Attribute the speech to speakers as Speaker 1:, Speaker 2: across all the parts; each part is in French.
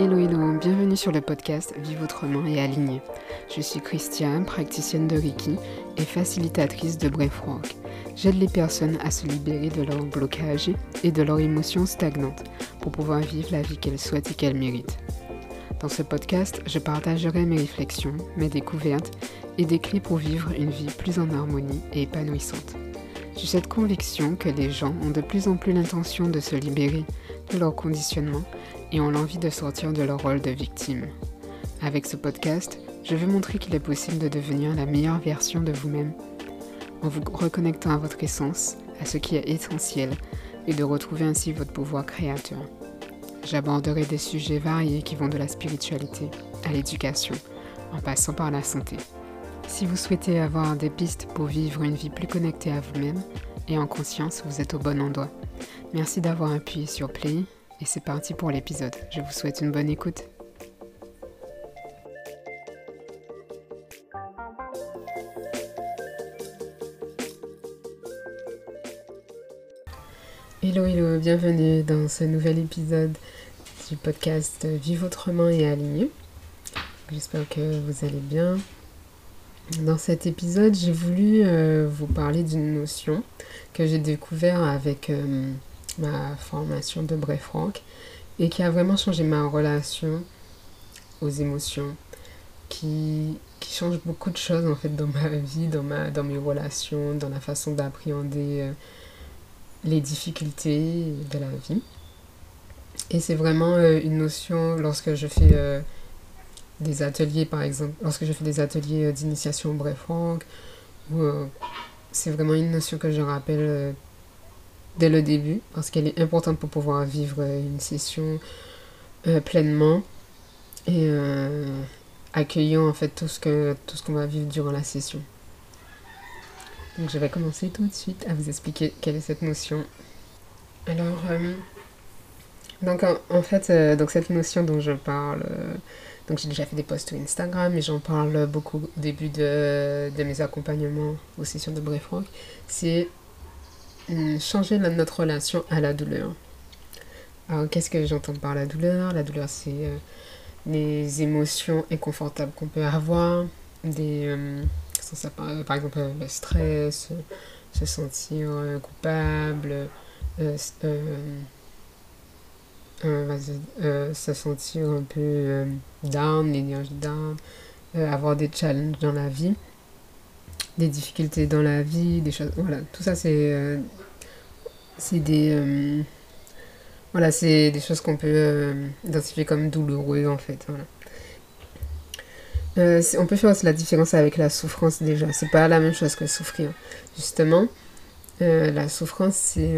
Speaker 1: Hello hello, bienvenue sur le podcast Vive autrement et aligné. Je suis Christiane, praticienne de Reiki et facilitatrice de Breathwork. J'aide les personnes à se libérer de leurs blocages et de leurs émotions stagnantes pour pouvoir vivre la vie qu'elles souhaitent et qu'elles méritent. Dans ce podcast, je partagerai mes réflexions, mes découvertes et des clés pour vivre une vie plus en harmonie et épanouissante. J'ai cette conviction que les gens ont de plus en plus l'intention de se libérer de leur conditionnement et ont l'envie de sortir de leur rôle de victime. Avec ce podcast, je veux montrer qu'il est possible de devenir la meilleure version de vous-même en vous reconnectant à votre essence, à ce qui est essentiel et de retrouver ainsi votre pouvoir créateur. J'aborderai des sujets variés qui vont de la spiritualité à l'éducation, en passant par la santé. Si vous souhaitez avoir des pistes pour vivre une vie plus connectée à vous-même et en conscience, vous êtes au bon endroit. Merci d'avoir appuyé sur Play et c'est parti pour l'épisode. Je vous souhaite une bonne écoute. Hello hello, bienvenue dans ce nouvel épisode du podcast Vive autrement et aligné. J'espère que vous allez bien. Dans cet épisode, j'ai voulu euh, vous parler d'une notion que j'ai découvert avec euh, ma formation de Franck et qui a vraiment changé ma relation aux émotions, qui, qui change beaucoup de choses en fait dans ma vie, dans, ma, dans mes relations, dans la façon d'appréhender euh, les difficultés de la vie. Et c'est vraiment euh, une notion lorsque je fais euh, des ateliers, par exemple, lorsque je fais des ateliers d'initiation au où c'est vraiment une notion que je rappelle dès le début parce qu'elle est importante pour pouvoir vivre une session euh, pleinement et euh, accueillant en fait tout ce que tout ce qu'on va vivre durant la session. Donc je vais commencer tout de suite à vous expliquer quelle est cette notion. Alors euh, donc en, fait donc cette notion dont je parle donc j'ai déjà fait des posts sur Instagram et j'en parle beaucoup au début de, de mes accompagnements aux sessions de Frank c'est Hmm, changer notre relation à la douleur. Alors, qu'est-ce que j'entends par la douleur? La douleur, c'est euh, les émotions inconfortables qu'on peut avoir, des, euh, par, exemple le stress, se sentir euh, coupable, se sentir un peu down, l'énergie down, avoir des challenges dans la vie des difficultés dans la vie, des choses. Voilà, tout ça, c'est. Euh, c'est des. Euh, voilà, c'est des choses qu'on peut euh, identifier comme douloureuses, en fait. Voilà. on peut faire aussi la différence avec la souffrance déjà. C'est pas la même chose que souffrir. Justement, la souffrance, c'est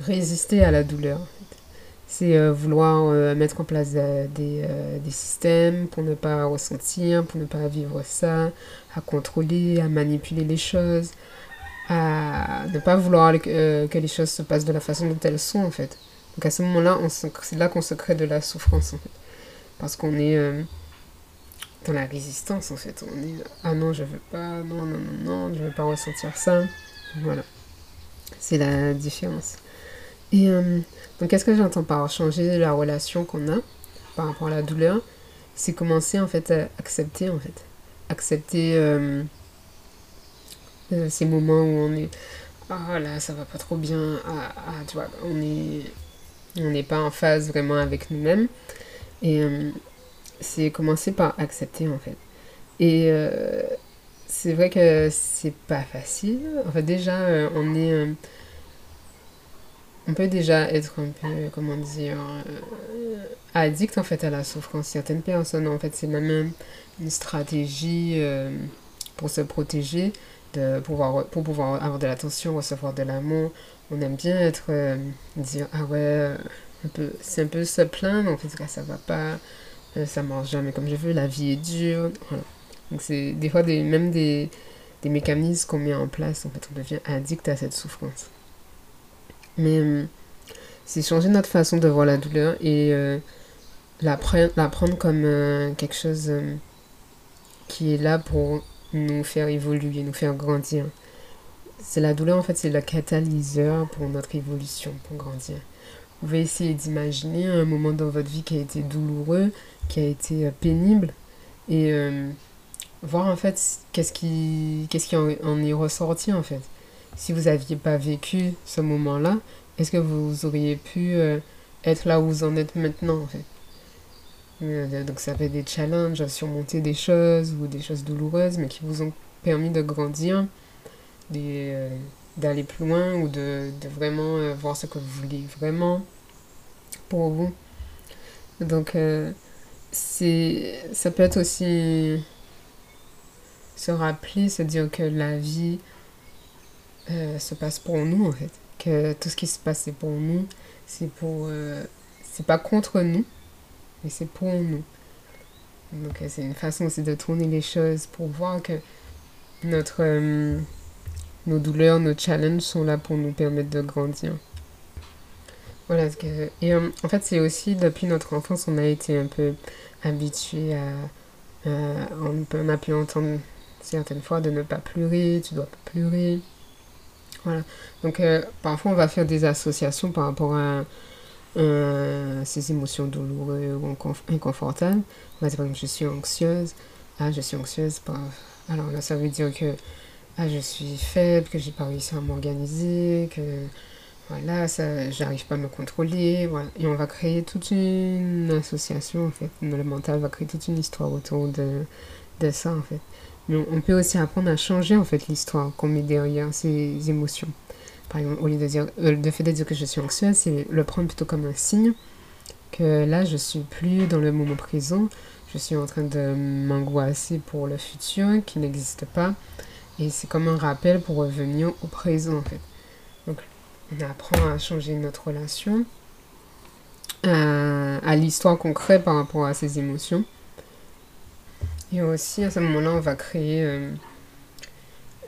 Speaker 1: résister à la douleur. C'est vouloir mettre en place des, des, systèmes pour ne pas ressentir, pour ne pas vivre ça, à contrôler, à manipuler les choses, à ne pas vouloir euh, que les choses se passent de la façon dont elles sont en fait. Donc à ce moment-là, c'est là qu'on se crée de la souffrance en fait. Parce qu'on est euh, dans la résistance en fait. On est ah non, je veux pas, non, non, non, non, je veux pas ressentir ça. Voilà. C'est la différence. Et euh, donc qu'est-ce que j'entends par changer la relation qu'on a par rapport à la douleur? C'est commencer en fait à accepter en fait. Accepter euh, euh, ces moments où on est ah là ça va pas trop bien. Ah, ah tu vois on est on n'est pas en phase vraiment avec nous-mêmes et c'est commencer par accepter en fait. Et c'est vrai que c'est pas facile. En fait déjà on est on peut déjà être un peu comment dire addict en fait à la souffrance certaines personnes en fait c'est même une stratégie euh, pour se protéger, de pouvoir, pour pouvoir avoir de l'attention, recevoir de l'amour. On aime bien être, euh, dire, ah ouais, euh, c'est un peu se plaindre, en fait, ça va pas, ça marche jamais comme je veux, la vie est dure. Donc c'est des fois des, même des, des mécanismes qu'on met en place, en fait, on devient addict à cette souffrance. Mais c'est changer notre façon de voir la douleur et la, prendre comme quelque chose qui est là pour nous faire évoluer, nous faire grandir. C'est la douleur, en fait, c'est le catalyseur pour notre évolution, pour grandir. vous pouvez essayer d'imaginer un moment dans votre vie qui a été douloureux, qui a été euh, pénible, et euh, voir en fait qu'est-ce qui, qu'est-ce qui en, est ressorti en fait. Si vous n'aviez pas vécu ce moment-là, est-ce que vous auriez pu euh, être là où vous en êtes maintenant en fait? Donc ça fait des challenges à surmonter des choses ou des choses douloureuses mais qui vous ont permis de grandir, d'aller plus loin ou de, de vraiment voir ce que vous voulez vraiment pour vous. Donc c'est ça peut être aussi se rappeler, se dire que la vie euh, se passe pour nous en fait, que tout ce qui se passe c'est pour nous, c'est pour euh, c'est pas contre nous, mais c'est pour nous. Donc c'est une façon aussi de tourner les choses pour voir que notre euh, nos douleurs, nos challenges sont là pour nous permettre de grandir. Voilà, et euh, en fait, c'est aussi depuis notre enfance, on a été un peu habitué à. on, peut, a pu entendre certaines fois de ne pas pleurer, tu dois pas pleurer. Donc, euh, parfois, on va faire des associations par rapport à, ces émotions douloureuses ou inconfortables. On va dire, par exemple, je suis anxieuse. Ah, je suis anxieuse. Alors là, ça veut dire que ah, je suis faible, que j'ai pas réussi à m'organiser, que voilà, ça, j'arrive pas à me contrôler. Et on va créer toute une association, en fait. Le mental va créer toute une histoire autour de, de ça, en fait. Mais on, peut aussi apprendre à changer, en fait, l'histoire qu'on met derrière ces émotions. Par exemple, au lieu de dire, euh, le fait de dire que je suis anxieuse, c'est le prendre plutôt comme un signe que là, je suis plus dans le moment présent, je suis en train de m'angoisser pour le futur qui n'existe pas. Et c'est comme un rappel pour revenir au présent, en fait. Donc, on apprend à changer notre relation euh, à, l'histoire qu'on crée par rapport à ces émotions. Et aussi, à ce moment-là, on va créer... Euh,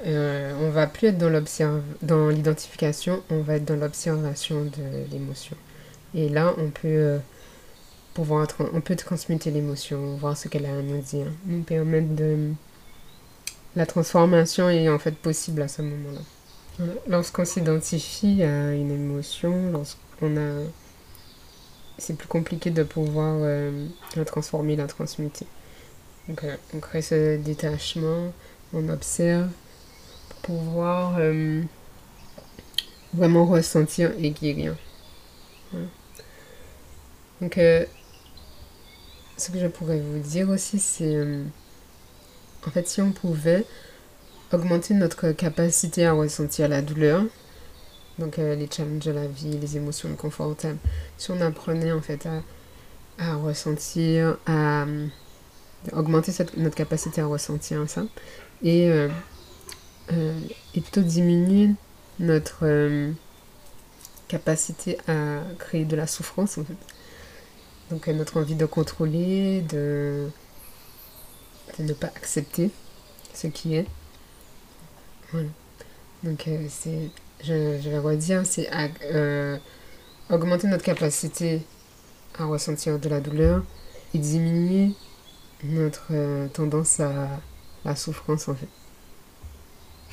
Speaker 1: euh, on va plus être dans, l'identification, on va être dans l'observation de l'émotion. Et là, on peut pouvoir on peut transmuter l'émotion, voir ce qu'elle a à nous dire, nous permettre de la transformation est en fait possible à ce moment-là. Lorsqu'on s'identifie à une émotion, lorsqu'on a. C'est plus compliqué de pouvoir euh, la transformer, la transmuter. Donc, euh, on crée ce détachement, on observe pour pouvoir euh, vraiment ressentir et guérir. Donc, ce que je pourrais vous dire aussi, c'est. en fait, si on pouvait augmenter notre capacité à ressentir la douleur, donc euh, les challenges de la vie, les émotions inconfortables. Si on apprenait en fait à, ressentir, à, augmenter notre capacité à ressentir ça, et, euh, euh, diminuer notre capacité à créer de la souffrance en fait. Donc notre envie de contrôler, de, ne pas accepter ce qui est. Voilà. Donc, euh, c'est, je, je, vais redire, c'est euh, augmenter notre capacité à ressentir de la douleur et diminuer notre euh, tendance à la souffrance, en fait.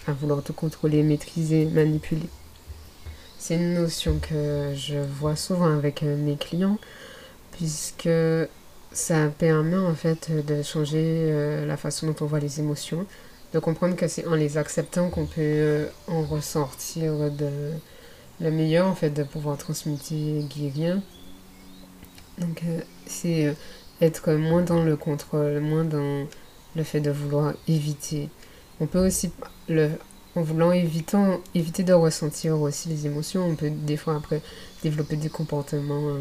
Speaker 1: À vouloir tout contrôler, maîtriser, manipuler. C'est une notion que je vois souvent avec mes clients, puisque ça permet en fait de changer la façon dont on voit les émotions, de comprendre que c'est en les acceptant qu'on peut euh, en ressortir de le meilleur, en fait, de pouvoir transmuter, guérir. Donc, euh, c'est euh, être moins dans le contrôle, moins dans le fait de vouloir éviter. On peut aussi, le, en voulant évitant, éviter de ressentir aussi les émotions, on peut des fois après développer des comportements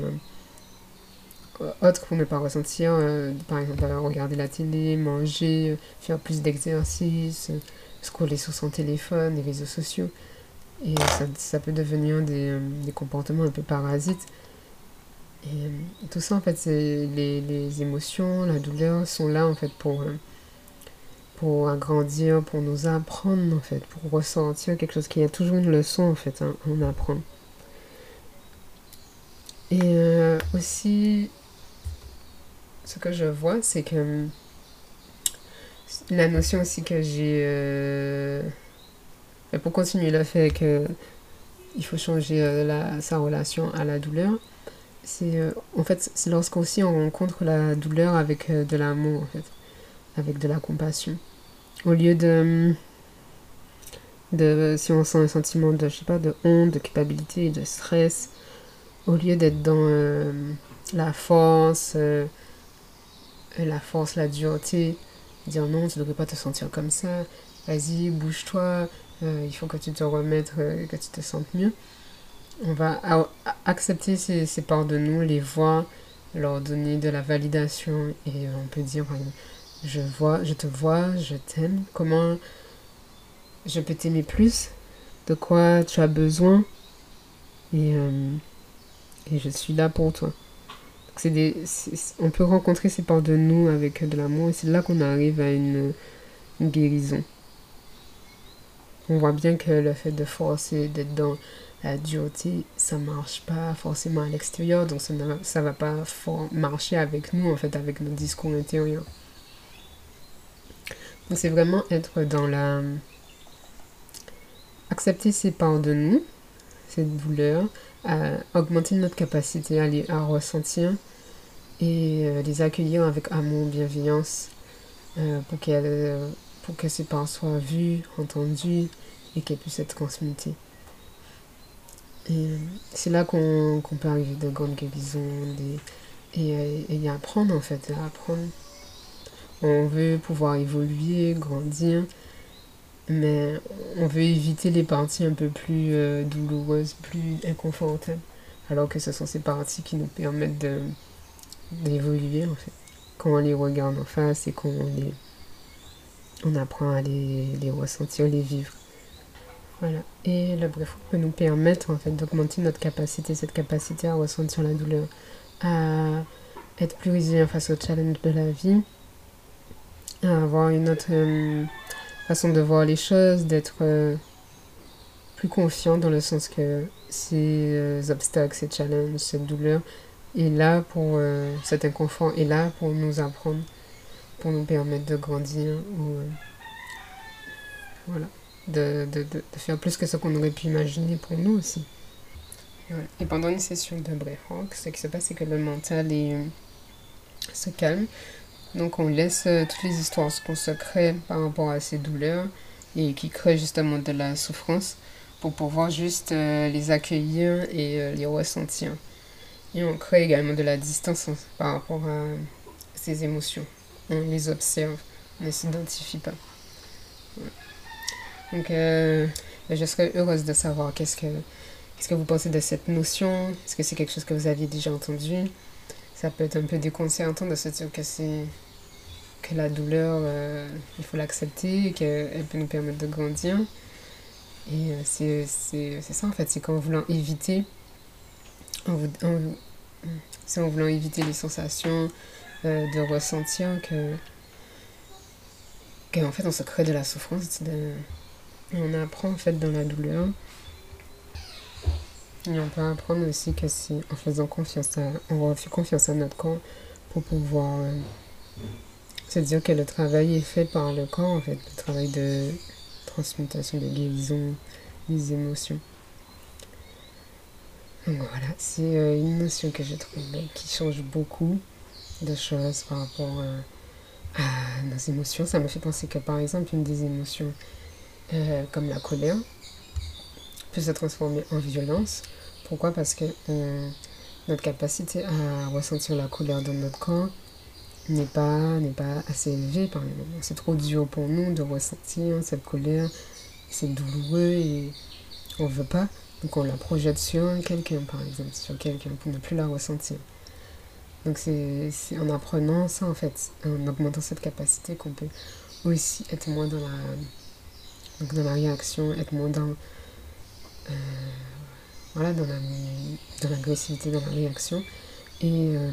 Speaker 1: autre pour ne pas ressentir, euh, par exemple regarder la télé, manger, euh, faire plus d'exercice, euh, scroller sur son téléphone, les réseaux sociaux. Et ça, ça peut devenir des, des, comportements un peu parasites. Et tout ça, en fait, c'est les, les, émotions, la douleur sont là, en fait, pour, pour agrandir, pour nous apprendre, en fait, pour ressentir quelque chose qui a toujours une leçon, en fait, hein, on apprend. Et aussi, ce que je vois, c'est que la notion aussi que j'ai... Euh, pour continuer le fait que il faut changer la, sa relation à la douleur, c'est en fait c'est lorsqu'on on rencontre la douleur avec de l'amour en fait, avec de la compassion. Au lieu de de si on sent un sentiment de je sais pas de honte, de culpabilité, de stress, au lieu d'être dans la force, la force, la dureté, dire non, tu devrais pas te sentir comme ça, vas-y, bouge-toi, euh, il faut que tu te remettes, euh, que tu te sentes mieux. On va accepter ces, ces, parts de nous, les voir, leur donner de la validation et euh, on peut dire je vois, je te vois, je t'aime, comment je peux t'aimer plus, de quoi tu as besoin? Et, et je suis là pour toi. Des, on peut rencontrer ces parts de nous avec de l'amour et c'est là qu'on arrive à une, guérison. On voit bien que le fait de forcer, d'être dans la dureté, ça marche pas forcément à l'extérieur, donc ça ne ça va pas marcher avec nous, en fait, avec notre discours intérieur. Donc c'est vraiment être dans la... Accepter ces parts de nous, cette douleur, augmenter notre capacité à, les, ressentir et euh, les accueillir avec amour, bienveillance euh, pour, qu'elle, pour que ces parents soient vus, entendus et qu'elles puissent être transmises. Euh, c'est là qu'on, peut arriver de grandes guérisons et, et, apprendre en fait, apprendre. On veut pouvoir évoluer, grandir, mais on veut éviter les parties un peu plus douloureuses, plus inconfortables, alors que ce sont ces parties qui nous permettent d'évoluer en fait. Quand on les regarde en face et qu'on on apprend à les, les, ressentir, les vivre. Voilà. Et le bref peut nous permettre en fait d'augmenter notre capacité, cette capacité à ressentir la douleur, à être plus résilient face aux challenges de la vie, à avoir une autre euh, façon de voir les choses, d'être euh, plus confiant dans le sens que ces euh, obstacles, ces challenges, cette douleur, est là pour cet inconfort est là pour nous apprendre, pour nous permettre de grandir ou voilà, de, de, de, faire plus que ce qu'on aurait pu imaginer pour nous aussi. Et pendant une session de bref ce qui se passe, c'est que le mental euh, se calme. Donc on laisse toutes les histoires qu'on se crée par rapport à ces douleurs et qui créent justement de la souffrance pour pouvoir juste les accueillir et les ressentir. Et on crée également de la distance par rapport à ces émotions. On les observe, on ne s'identifie pas. Donc, euh, je serais heureuse de savoir qu'est-ce que, que vous pensez de cette notion. Est-ce que c'est quelque chose que vous aviez déjà entendu? Ça peut être un peu déconcertant de se dire que c'est que la douleur, euh, il faut l'accepter, qu'elle peut nous permettre de grandir. Et euh, c'est, ça en fait, c'est qu'en voulant éviter, en, voulant éviter les sensations, de ressentir que, qu'en fait on se crée de la souffrance. On apprend en fait dans la douleur. Et on peut apprendre aussi que c'est en faisant confiance à, on refait confiance à notre corps pour pouvoir euh, se dire que le travail est fait par le corps en fait, le travail de transmutation, de guérison des émotions. Voilà, c'est euh, une notion que je trouve qui change beaucoup de choses par rapport euh, à nos émotions. Ça me fait penser que par exemple, une des émotions euh, comme la colère peut se transformer en violence. Pourquoi? Parce que notre capacité à ressentir la colère dans notre corps n'est pas, pas assez élevée par. C'est trop dur pour nous de ressentir cette colère. C'est douloureux et on ne veut pas. Donc on la projette sur quelqu'un, par exemple, sur quelqu'un, pour ne plus la ressentir. Donc c'est en apprenant ça, en fait, en augmentant cette capacité qu'on peut aussi être moins dans la, dans la réaction, être moins dans, euh, voilà, dans l'agressivité, dans, dans, la réaction. Et euh,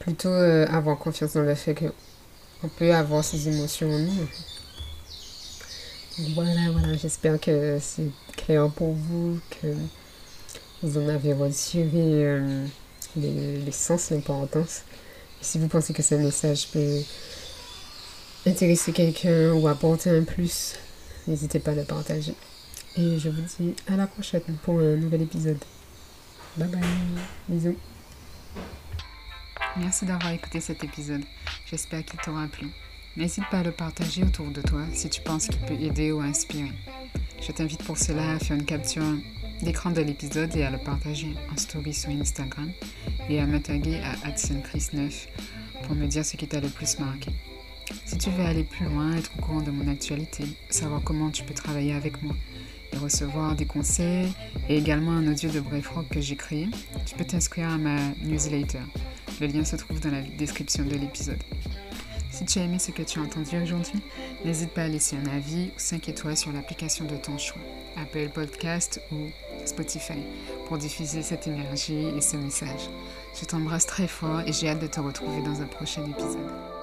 Speaker 1: plutôt euh, avoir confiance dans le fait qu'on peut avoir ces émotions en nous. Voilà, voilà, j'espère que c'est clair pour vous, que vous en avez retiré euh, l'essence, l'importance. Et si vous pensez que ce message peut intéresser quelqu'un ou apporter un plus, n'hésitez pas à le partager. Et je vous dis à la prochaine pour un nouvel épisode. Bye bye. Bisous.
Speaker 2: Merci d'avoir écouté cet épisode. J'espère qu'il t'aura plu. N'hésite pas à le partager autour de toi si tu penses qu'il peut aider ou inspirer. Je t'invite pour cela à faire une capture d'écran de l'épisode et à le partager en story sur Instagram et à me taguer à AdsonChris9 pour me dire ce qui t'a le plus marqué. Si tu veux aller plus loin, être au courant de mon actualité, savoir comment tu peux travailler avec moi et recevoir des conseils et également un audio de Brave Rock que j'ai créé, tu peux t'inscrire à ma newsletter. Le lien se trouve dans la description de l'épisode. Si tu as aimé ce que tu as entendu aujourd'hui, n'hésite pas à laisser un avis ou 5 étoiles sur l'application de ton choix, Apple Podcast ou Spotify, pour diffuser cette énergie et ce message. Je t'embrasse très fort et j'ai hâte de te retrouver dans un prochain épisode.